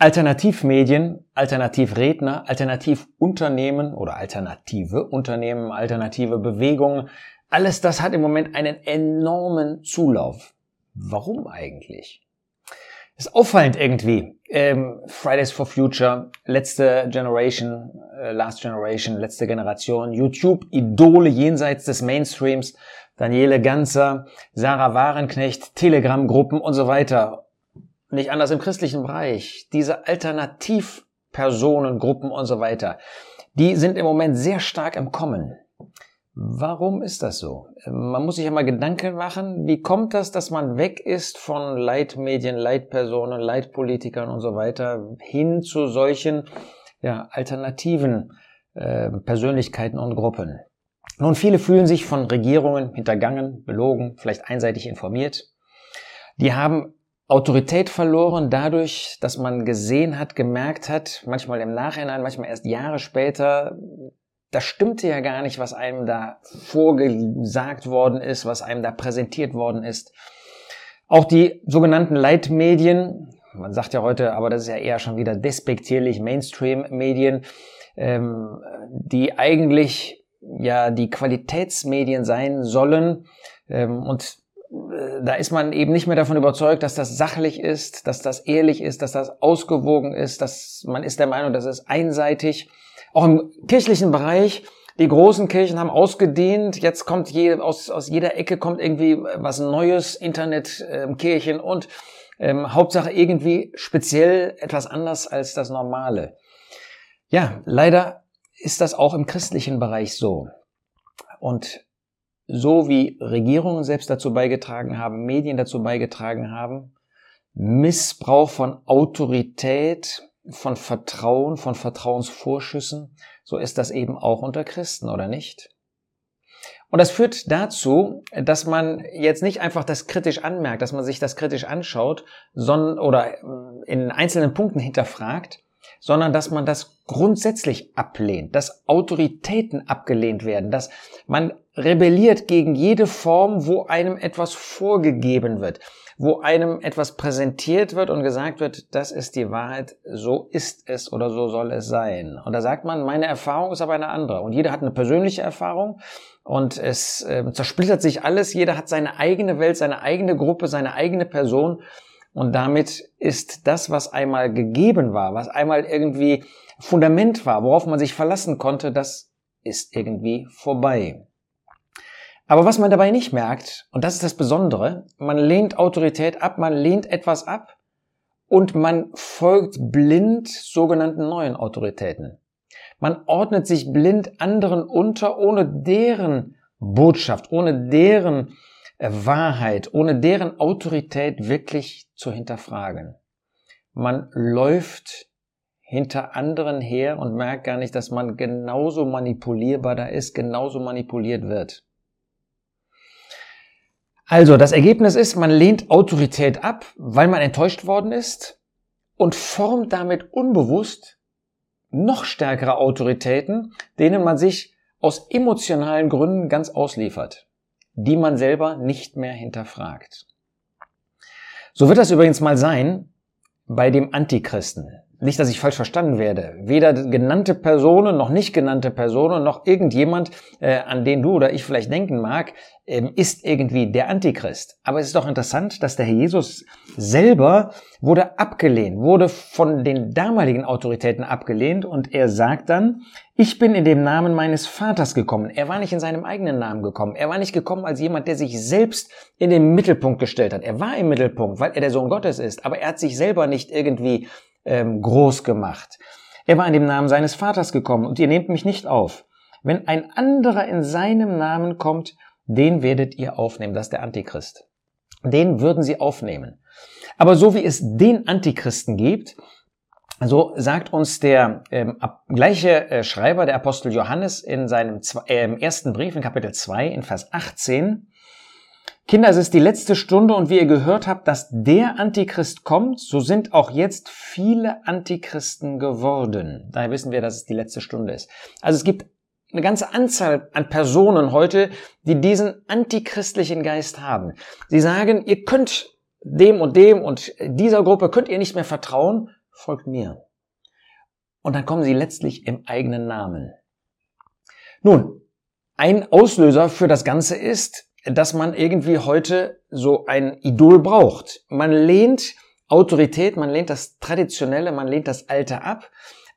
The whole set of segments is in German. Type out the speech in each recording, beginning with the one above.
Alternativmedien, Alternativredner, Alternativunternehmen oder alternative Unternehmen, alternative Bewegungen, alles das hat im Moment einen enormen Zulauf. Warum eigentlich? Ist auffallend irgendwie. Ähm, Fridays for Future, letzte Generation, äh, Last Generation, letzte Generation, YouTube, Idole jenseits des Mainstreams, Daniele Ganzer, Sarah Warenknecht, Telegram-Gruppen und so weiter nicht anders im christlichen Bereich, diese Alternativpersonengruppen und so weiter, die sind im Moment sehr stark im Kommen. Warum ist das so? Man muss sich ja mal Gedanken machen, wie kommt das, dass man weg ist von Leitmedien, Leitpersonen, Leitpolitikern und so weiter hin zu solchen ja, alternativen äh, Persönlichkeiten und Gruppen? Nun, viele fühlen sich von Regierungen hintergangen, belogen, vielleicht einseitig informiert. Die haben Autorität verloren dadurch, dass man gesehen hat, gemerkt hat, manchmal im Nachhinein, manchmal erst Jahre später, das stimmte ja gar nicht, was einem da vorgesagt worden ist, was einem da präsentiert worden ist. Auch die sogenannten Leitmedien, man sagt ja heute, aber das ist ja eher schon wieder despektierlich, Mainstream-Medien, ähm, die eigentlich ja die Qualitätsmedien sein sollen ähm, und da ist man eben nicht mehr davon überzeugt, dass das sachlich ist, dass das ehrlich ist, dass das ausgewogen ist, dass man ist der Meinung, das ist einseitig. Auch im kirchlichen Bereich, die großen Kirchen haben ausgedehnt, jetzt kommt je, aus, aus jeder Ecke kommt irgendwie was Neues, Internet, ähm, Kirchen und ähm, Hauptsache irgendwie speziell etwas anders als das Normale. Ja, leider ist das auch im christlichen Bereich so. Und so wie Regierungen selbst dazu beigetragen haben, Medien dazu beigetragen haben, Missbrauch von Autorität, von Vertrauen, von Vertrauensvorschüssen, so ist das eben auch unter Christen, oder nicht? Und das führt dazu, dass man jetzt nicht einfach das kritisch anmerkt, dass man sich das kritisch anschaut, sondern oder in einzelnen Punkten hinterfragt, sondern dass man das grundsätzlich ablehnt, dass Autoritäten abgelehnt werden, dass man rebelliert gegen jede Form, wo einem etwas vorgegeben wird, wo einem etwas präsentiert wird und gesagt wird, das ist die Wahrheit, so ist es oder so soll es sein. Und da sagt man, meine Erfahrung ist aber eine andere. Und jeder hat eine persönliche Erfahrung und es äh, zersplittert sich alles, jeder hat seine eigene Welt, seine eigene Gruppe, seine eigene Person und damit ist das, was einmal gegeben war, was einmal irgendwie Fundament war, worauf man sich verlassen konnte, das ist irgendwie vorbei. Aber was man dabei nicht merkt, und das ist das Besondere, man lehnt Autorität ab, man lehnt etwas ab und man folgt blind sogenannten neuen Autoritäten. Man ordnet sich blind anderen unter, ohne deren Botschaft, ohne deren Wahrheit, ohne deren Autorität wirklich zu hinterfragen. Man läuft hinter anderen her und merkt gar nicht, dass man genauso manipulierbar da ist, genauso manipuliert wird. Also, das Ergebnis ist, man lehnt Autorität ab, weil man enttäuscht worden ist und formt damit unbewusst noch stärkere Autoritäten, denen man sich aus emotionalen Gründen ganz ausliefert die man selber nicht mehr hinterfragt. So wird das übrigens mal sein bei dem Antichristen. Nicht, dass ich falsch verstanden werde. Weder genannte Personen noch nicht genannte Personen noch irgendjemand, äh, an den du oder ich vielleicht denken mag, ähm, ist irgendwie der Antichrist. Aber es ist doch interessant, dass der Herr Jesus selber wurde abgelehnt, wurde von den damaligen Autoritäten abgelehnt und er sagt dann, ich bin in dem Namen meines Vaters gekommen. Er war nicht in seinem eigenen Namen gekommen. Er war nicht gekommen als jemand, der sich selbst in den Mittelpunkt gestellt hat. Er war im Mittelpunkt, weil er der Sohn Gottes ist, aber er hat sich selber nicht irgendwie ähm, groß gemacht. Er war in dem Namen seines Vaters gekommen und ihr nehmt mich nicht auf. Wenn ein anderer in seinem Namen kommt, den werdet ihr aufnehmen. Das ist der Antichrist. Den würden sie aufnehmen. Aber so wie es den Antichristen gibt, so sagt uns der ähm, gleiche äh, Schreiber, der Apostel Johannes, in seinem äh, ersten Brief in Kapitel 2 in Vers 18, Kinder, es ist die letzte Stunde und wie ihr gehört habt, dass der Antichrist kommt, so sind auch jetzt viele Antichristen geworden. Daher wissen wir, dass es die letzte Stunde ist. Also es gibt eine ganze Anzahl an Personen heute, die diesen antichristlichen Geist haben. Sie sagen, ihr könnt dem und dem und dieser Gruppe könnt ihr nicht mehr vertrauen. folgt mir. Und dann kommen sie letztlich im eigenen Namen. Nun, ein Auslöser für das Ganze ist, dass man irgendwie heute so ein Idol braucht. Man lehnt Autorität, man lehnt das Traditionelle, man lehnt das Alte ab,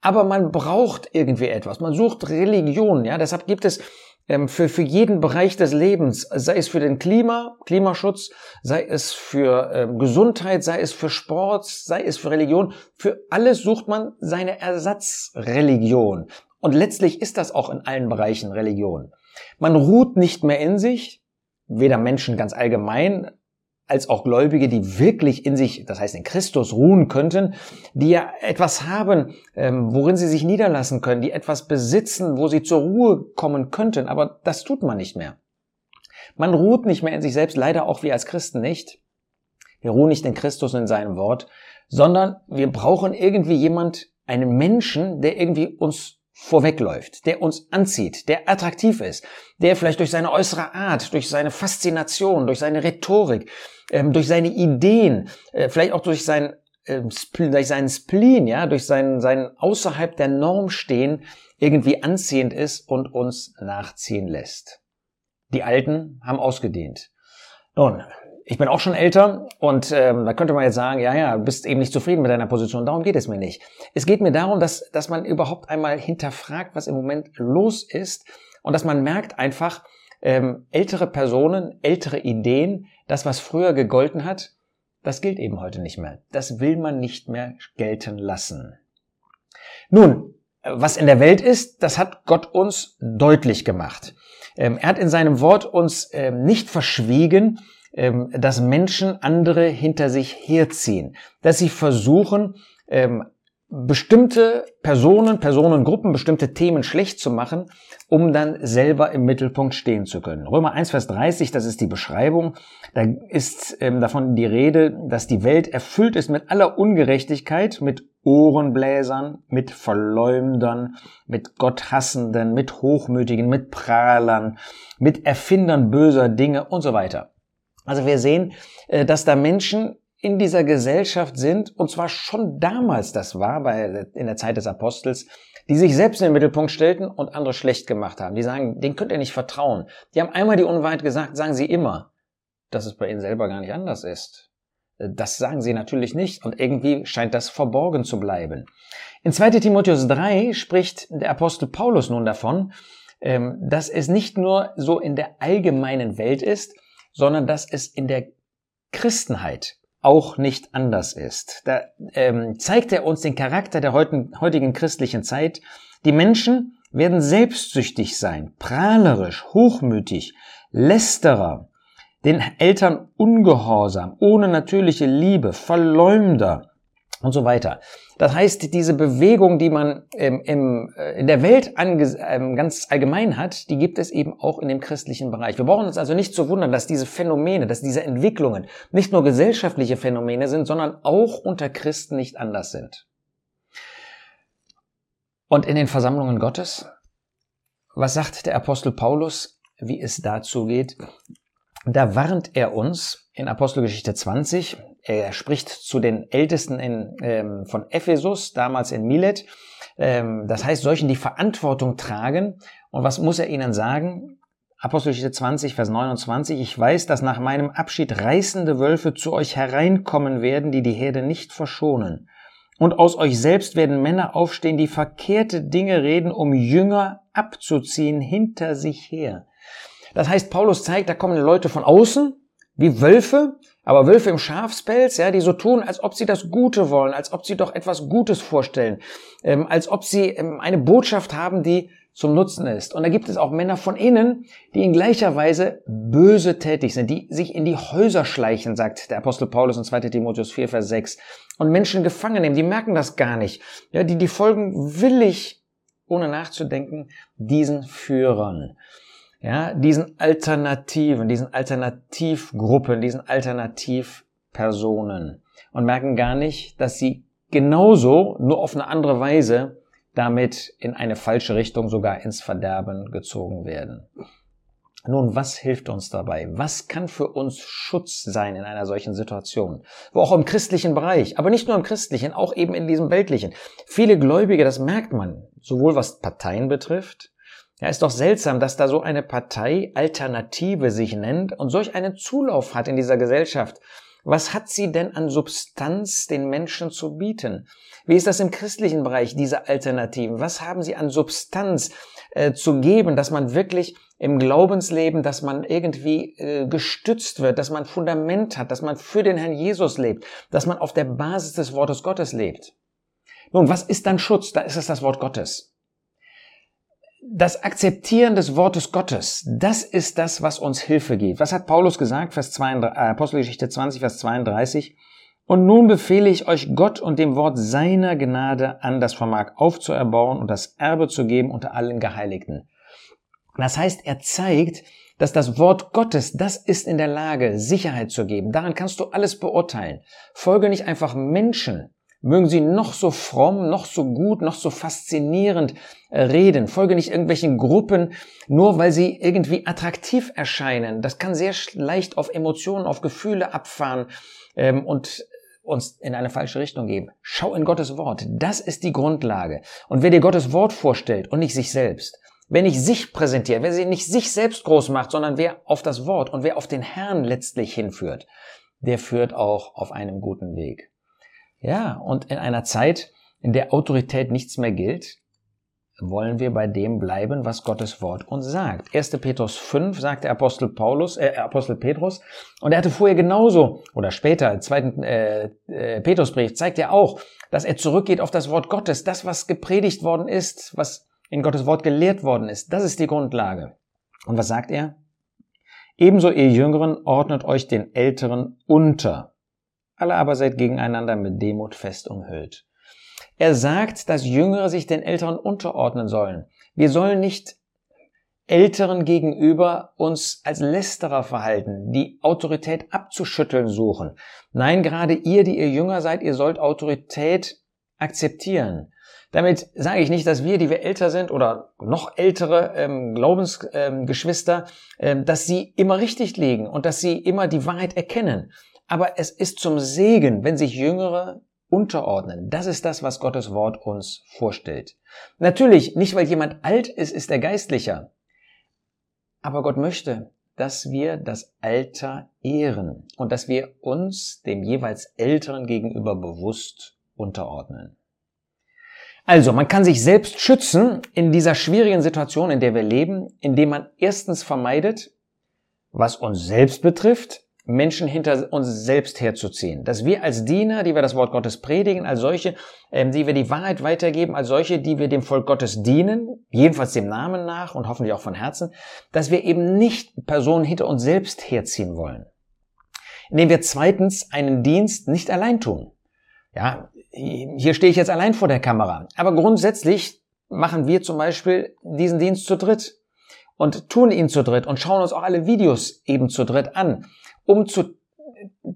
aber man braucht irgendwie etwas. Man sucht Religion, ja. Deshalb gibt es ähm, für, für jeden Bereich des Lebens, sei es für den Klima, Klimaschutz, sei es für ähm, Gesundheit, sei es für Sport, sei es für Religion, für alles sucht man seine Ersatzreligion. Und letztlich ist das auch in allen Bereichen Religion. Man ruht nicht mehr in sich, weder Menschen ganz allgemein, als auch Gläubige, die wirklich in sich, das heißt in Christus ruhen könnten, die ja etwas haben, ähm, worin sie sich niederlassen können, die etwas besitzen, wo sie zur Ruhe kommen könnten, aber das tut man nicht mehr. Man ruht nicht mehr in sich selbst, leider auch wir als Christen nicht. Wir ruhen nicht in Christus und in seinem Wort, sondern wir brauchen irgendwie jemand, einen Menschen, der irgendwie uns vorwegläuft, der uns anzieht, der attraktiv ist, der vielleicht durch seine äußere Art, durch seine Faszination, durch seine Rhetorik, ähm, durch seine Ideen, äh, vielleicht auch durch sein ähm, durch seinen Spleen, ja, durch seinen, seinen außerhalb der Norm stehen, irgendwie anziehend ist und uns nachziehen lässt. Die Alten haben ausgedehnt. Nun, ich bin auch schon älter und ähm, da könnte man jetzt sagen, ja, ja, du bist eben nicht zufrieden mit deiner Position. Darum geht es mir nicht. Es geht mir darum, dass, dass man überhaupt einmal hinterfragt, was im Moment los ist und dass man merkt einfach, ähm, ältere Personen, ältere Ideen, das, was früher gegolten hat, das gilt eben heute nicht mehr. Das will man nicht mehr gelten lassen. Nun, was in der Welt ist, das hat Gott uns deutlich gemacht. Ähm, er hat in seinem Wort uns ähm, nicht verschwiegen, dass Menschen andere hinter sich herziehen, dass sie versuchen, ähm, bestimmte Personen, Personengruppen, bestimmte Themen schlecht zu machen, um dann selber im Mittelpunkt stehen zu können. Römer 1, Vers 30, das ist die Beschreibung. Da ist ähm, davon die Rede, dass die Welt erfüllt ist mit aller Ungerechtigkeit, mit Ohrenbläsern, mit Verleumdern, mit Gotthassenden, mit Hochmütigen, mit Prahlern, mit Erfindern böser Dinge und so weiter. Also wir sehen, äh, dass da Menschen in dieser Gesellschaft sind, und zwar schon damals das war, bei, in der Zeit des Apostels, die sich selbst in den Mittelpunkt stellten und andere schlecht gemacht haben. Die sagen, denen könnt ihr nicht vertrauen. Die haben einmal die Unwahrheit gesagt, sagen sie immer, dass es bei ihnen selber gar nicht anders ist. Äh, das sagen sie natürlich nicht und irgendwie scheint das verborgen zu bleiben. In 2 Timotheus 3 spricht der Apostel Paulus nun davon, ähm, dass es nicht nur so in der allgemeinen Welt ist, sondern dass es in der Christenheit auch nicht anders ist. Da ähm, zeigt er uns den Charakter der heutigen christlichen Zeit. Die Menschen werden selbstsüchtig sein, prahlerisch, hochmütig, lästerer, den Eltern ungehorsam, ohne natürliche Liebe, Verleumder, und so weiter. Das heißt, diese Bewegung, die man ähm, im, äh, in der Welt ähm, ganz allgemein hat, die gibt es eben auch in dem christlichen Bereich. Wir brauchen uns also nicht zu wundern, dass diese Phänomene, dass diese Entwicklungen nicht nur gesellschaftliche Phänomene sind, sondern auch unter Christen nicht anders sind. Und in den Versammlungen Gottes, was sagt der Apostel Paulus, wie es dazu geht? Da warnt er uns in Apostelgeschichte 20, er spricht zu den Ältesten in, ähm, von Ephesus, damals in Milet. Ähm, das heißt, solchen, die Verantwortung tragen. Und was muss er ihnen sagen? Apostelgeschichte 20, Vers 29. Ich weiß, dass nach meinem Abschied reißende Wölfe zu euch hereinkommen werden, die die Herde nicht verschonen. Und aus euch selbst werden Männer aufstehen, die verkehrte Dinge reden, um Jünger abzuziehen hinter sich her. Das heißt, Paulus zeigt, da kommen Leute von außen, wie Wölfe, aber Wölfe im Schafspelz, ja, die so tun, als ob sie das Gute wollen, als ob sie doch etwas Gutes vorstellen, ähm, als ob sie ähm, eine Botschaft haben, die zum Nutzen ist. Und da gibt es auch Männer von innen, die in gleicher Weise böse tätig sind, die sich in die Häuser schleichen, sagt der Apostel Paulus in 2 Timotheus 4, Vers 6, und Menschen gefangen nehmen, die merken das gar nicht. Ja, die, die folgen willig, ohne nachzudenken, diesen Führern ja, diesen Alternativen, diesen Alternativgruppen, diesen Alternativpersonen und merken gar nicht, dass sie genauso, nur auf eine andere Weise, damit in eine falsche Richtung sogar ins Verderben gezogen werden. Nun, was hilft uns dabei? Was kann für uns Schutz sein in einer solchen Situation? Wo auch im christlichen Bereich, aber nicht nur im christlichen, auch eben in diesem weltlichen. Viele Gläubige, das merkt man, sowohl was Parteien betrifft, ja, ist doch seltsam, dass da so eine Partei Alternative sich nennt und solch einen Zulauf hat in dieser Gesellschaft. Was hat sie denn an Substanz den Menschen zu bieten? Wie ist das im christlichen Bereich, diese Alternativen? Was haben sie an Substanz äh, zu geben, dass man wirklich im Glaubensleben, dass man irgendwie äh, gestützt wird, dass man Fundament hat, dass man für den Herrn Jesus lebt, dass man auf der Basis des Wortes Gottes lebt? Nun, was ist dann Schutz? Da ist es das Wort Gottes das Akzeptieren des Wortes Gottes, das ist das, was uns Hilfe gibt. Was hat Paulus gesagt? Vers 32, äh, Apostelgeschichte 20, Vers 32. Und nun befehle ich euch Gott und dem Wort seiner Gnade an, das Vermag aufzuerbauen und das Erbe zu geben unter allen Geheiligten. Das heißt, er zeigt, dass das Wort Gottes, das ist in der Lage, Sicherheit zu geben. Daran kannst du alles beurteilen. Folge nicht einfach Menschen, Mögen sie noch so fromm, noch so gut, noch so faszinierend äh, reden. Folge nicht irgendwelchen Gruppen, nur weil sie irgendwie attraktiv erscheinen. Das kann sehr leicht auf Emotionen, auf Gefühle abfahren ähm, und uns in eine falsche Richtung geben. Schau in Gottes Wort. Das ist die Grundlage. Und wer dir Gottes Wort vorstellt und nicht sich selbst, wer nicht sich präsentiert, wer sie nicht sich selbst groß macht, sondern wer auf das Wort und wer auf den Herrn letztlich hinführt, der führt auch auf einem guten Weg. Ja, und in einer Zeit, in der Autorität nichts mehr gilt, wollen wir bei dem bleiben, was Gottes Wort uns sagt. 1. Petrus 5 sagt der Apostel Paulus, äh, Apostel Petrus, und er hatte vorher genauso, oder später, zweiten äh, äh, Petrusbrief, zeigt er auch, dass er zurückgeht auf das Wort Gottes, das, was gepredigt worden ist, was in Gottes Wort gelehrt worden ist. Das ist die Grundlage. Und was sagt er? Ebenso ihr Jüngeren ordnet euch den Älteren unter alle aber seid gegeneinander mit Demut fest umhüllt. Er sagt, dass Jüngere sich den Älteren unterordnen sollen. Wir sollen nicht Älteren gegenüber uns als Lästerer verhalten, die Autorität abzuschütteln suchen. Nein, gerade ihr, die ihr jünger seid, ihr sollt Autorität akzeptieren. Damit sage ich nicht, dass wir, die wir älter sind oder noch ältere ähm, Glaubensgeschwister, ähm, ähm, dass sie immer richtig liegen und dass sie immer die Wahrheit erkennen. Aber es ist zum Segen, wenn sich Jüngere unterordnen. Das ist das, was Gottes Wort uns vorstellt. Natürlich, nicht weil jemand alt ist, ist er geistlicher. Aber Gott möchte, dass wir das Alter ehren und dass wir uns dem jeweils Älteren gegenüber bewusst unterordnen. Also, man kann sich selbst schützen in dieser schwierigen Situation, in der wir leben, indem man erstens vermeidet, was uns selbst betrifft, Menschen hinter uns selbst herzuziehen. Dass wir als Diener, die wir das Wort Gottes predigen, als solche, ähm, die wir die Wahrheit weitergeben, als solche, die wir dem Volk Gottes dienen, jedenfalls dem Namen nach und hoffentlich auch von Herzen, dass wir eben nicht Personen hinter uns selbst herziehen wollen. Indem wir zweitens einen Dienst nicht allein tun. Ja, hier stehe ich jetzt allein vor der Kamera. Aber grundsätzlich machen wir zum Beispiel diesen Dienst zu dritt und tun ihn zu dritt und schauen uns auch alle Videos eben zu dritt an um zu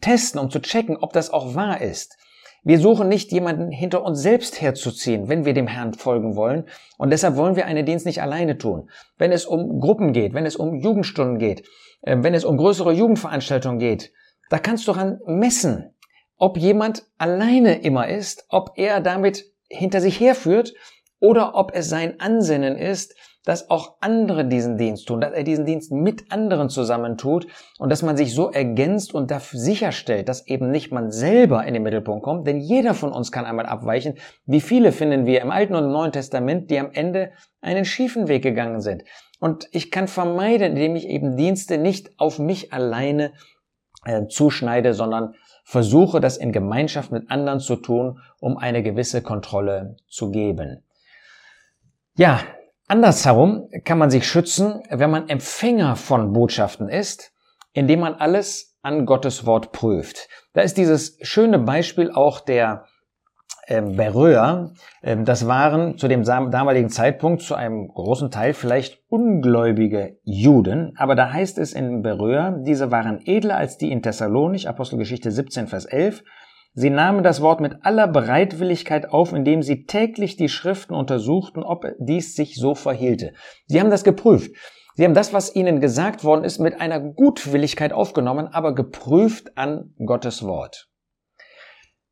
testen, um zu checken, ob das auch wahr ist. Wir suchen nicht jemanden hinter uns selbst herzuziehen, wenn wir dem Herrn folgen wollen. Und deshalb wollen wir einen Dienst nicht alleine tun. Wenn es um Gruppen geht, wenn es um Jugendstunden geht, äh, wenn es um größere Jugendveranstaltungen geht, da kannst du daran messen, ob jemand alleine immer ist, ob er damit hinter sich herführt oder ob es sein Ansinnen ist, dass auch andere diesen Dienst tun, dass er diesen Dienst mit anderen zusammentut und dass man sich so ergänzt und dafür sicherstellt, dass eben nicht man selber in den Mittelpunkt kommt, denn jeder von uns kann einmal abweichen. Wie viele finden wir im Alten und im Neuen Testament, die am Ende einen schiefen Weg gegangen sind. Und ich kann vermeiden, indem ich eben Dienste nicht auf mich alleine äh, zuschneide, sondern versuche, das in Gemeinschaft mit anderen zu tun, um eine gewisse Kontrolle zu geben. Ja, andersherum kann man sich schützen, wenn man Empfänger von Botschaften ist, indem man alles an Gottes Wort prüft. Da ist dieses schöne Beispiel auch der ähm, Beröer. Ähm, das waren zu dem damaligen Zeitpunkt zu einem großen Teil vielleicht ungläubige Juden, aber da heißt es in Beröer, diese waren edler als die in Thessalonich, Apostelgeschichte 17, Vers 11, Sie nahmen das Wort mit aller Bereitwilligkeit auf, indem sie täglich die Schriften untersuchten, ob dies sich so verhielte. Sie haben das geprüft. Sie haben das, was ihnen gesagt worden ist, mit einer Gutwilligkeit aufgenommen, aber geprüft an Gottes Wort.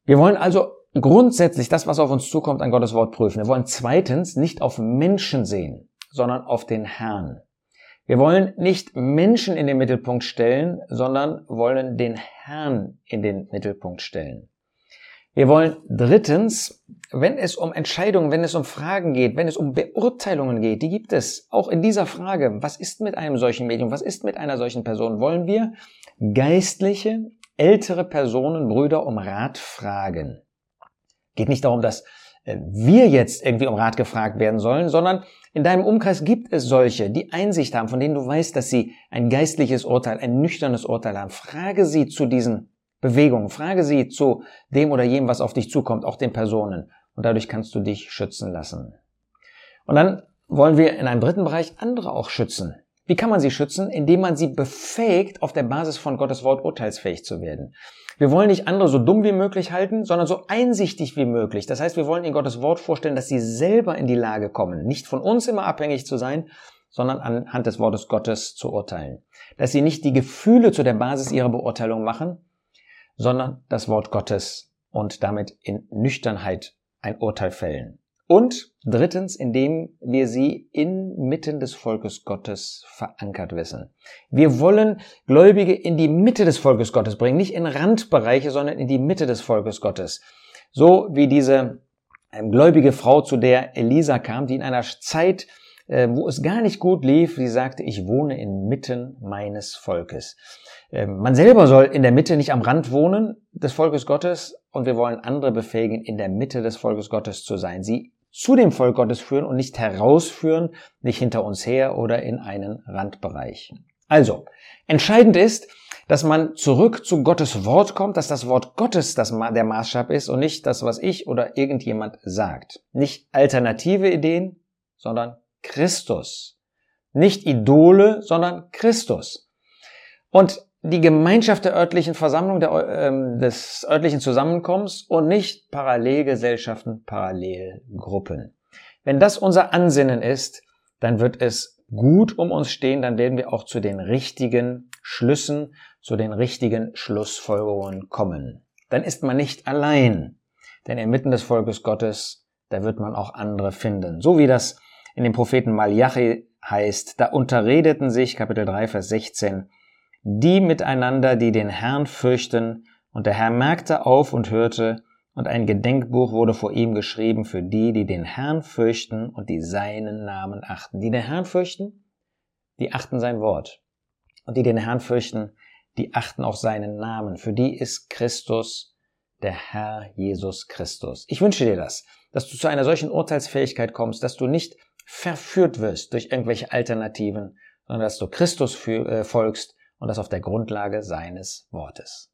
Wir wollen also grundsätzlich das, was auf uns zukommt, an Gottes Wort prüfen. Wir wollen zweitens nicht auf Menschen sehen, sondern auf den Herrn. Wir wollen nicht Menschen in den Mittelpunkt stellen, sondern wollen den Herrn in den Mittelpunkt stellen. Wir wollen drittens, wenn es um Entscheidungen, wenn es um Fragen geht, wenn es um Beurteilungen geht, die gibt es auch in dieser Frage, was ist mit einem solchen Medium, was ist mit einer solchen Person, wollen wir geistliche, ältere Personen, Brüder um Rat fragen. Geht nicht darum, dass äh, wir jetzt irgendwie um Rat gefragt werden sollen, sondern in deinem Umkreis gibt es solche, die Einsicht haben, von denen du weißt, dass sie ein geistliches Urteil, ein nüchternes Urteil haben. Frage sie zu diesen Bewegungen, frage sie zu dem oder jenem, was auf dich zukommt, auch den Personen. Und dadurch kannst du dich schützen lassen. Und dann wollen wir in einem dritten Bereich andere auch schützen. Wie kann man sie schützen? Indem man sie befähigt, auf der Basis von Gottes Wort urteilsfähig zu werden. Wir wollen nicht andere so dumm wie möglich halten, sondern so einsichtig wie möglich. Das heißt, wir wollen in Gottes Wort vorstellen, dass sie selber in die Lage kommen, nicht von uns immer abhängig zu sein, sondern anhand des Wortes Gottes zu urteilen. Dass sie nicht die Gefühle zu der Basis ihrer Beurteilung machen, sondern das Wort Gottes und damit in Nüchternheit ein Urteil fällen. Und drittens, indem wir sie inmitten des Volkes Gottes verankert wissen. Wir wollen Gläubige in die Mitte des Volkes Gottes bringen, nicht in Randbereiche, sondern in die Mitte des Volkes Gottes. So wie diese ähm, gläubige Frau, zu der Elisa kam, die in einer Zeit, äh, wo es gar nicht gut lief, die sagte, ich wohne inmitten meines Volkes. Ähm, man selber soll in der Mitte, nicht am Rand wohnen des Volkes Gottes und wir wollen andere befähigen, in der Mitte des Volkes Gottes zu sein, sie zu dem Volk Gottes führen und nicht herausführen, nicht hinter uns her oder in einen Randbereich. Also, entscheidend ist, dass man zurück zu Gottes Wort kommt, dass das Wort Gottes das der Maßstab ist und nicht das, was ich oder irgendjemand sagt. Nicht alternative Ideen, sondern Christus. Nicht Idole, sondern Christus. Und die Gemeinschaft der örtlichen Versammlung, der, äh, des örtlichen Zusammenkommens und nicht Parallelgesellschaften, Parallelgruppen. Wenn das unser Ansinnen ist, dann wird es gut um uns stehen, dann werden wir auch zu den richtigen Schlüssen, zu den richtigen Schlussfolgerungen kommen. Dann ist man nicht allein, denn inmitten des Volkes Gottes, da wird man auch andere finden. So wie das in dem Propheten Malachi heißt, da unterredeten sich, Kapitel 3, Vers 16, die miteinander, die den Herrn fürchten, und der Herr merkte auf und hörte, und ein Gedenkbuch wurde vor ihm geschrieben für die, die den Herrn fürchten und die seinen Namen achten. Die den Herrn fürchten, die achten sein Wort. Und die den Herrn fürchten, die achten auch seinen Namen. Für die ist Christus der Herr Jesus Christus. Ich wünsche dir das, dass du zu einer solchen Urteilsfähigkeit kommst, dass du nicht verführt wirst durch irgendwelche Alternativen, sondern dass du Christus äh, folgst und das auf der Grundlage seines Wortes.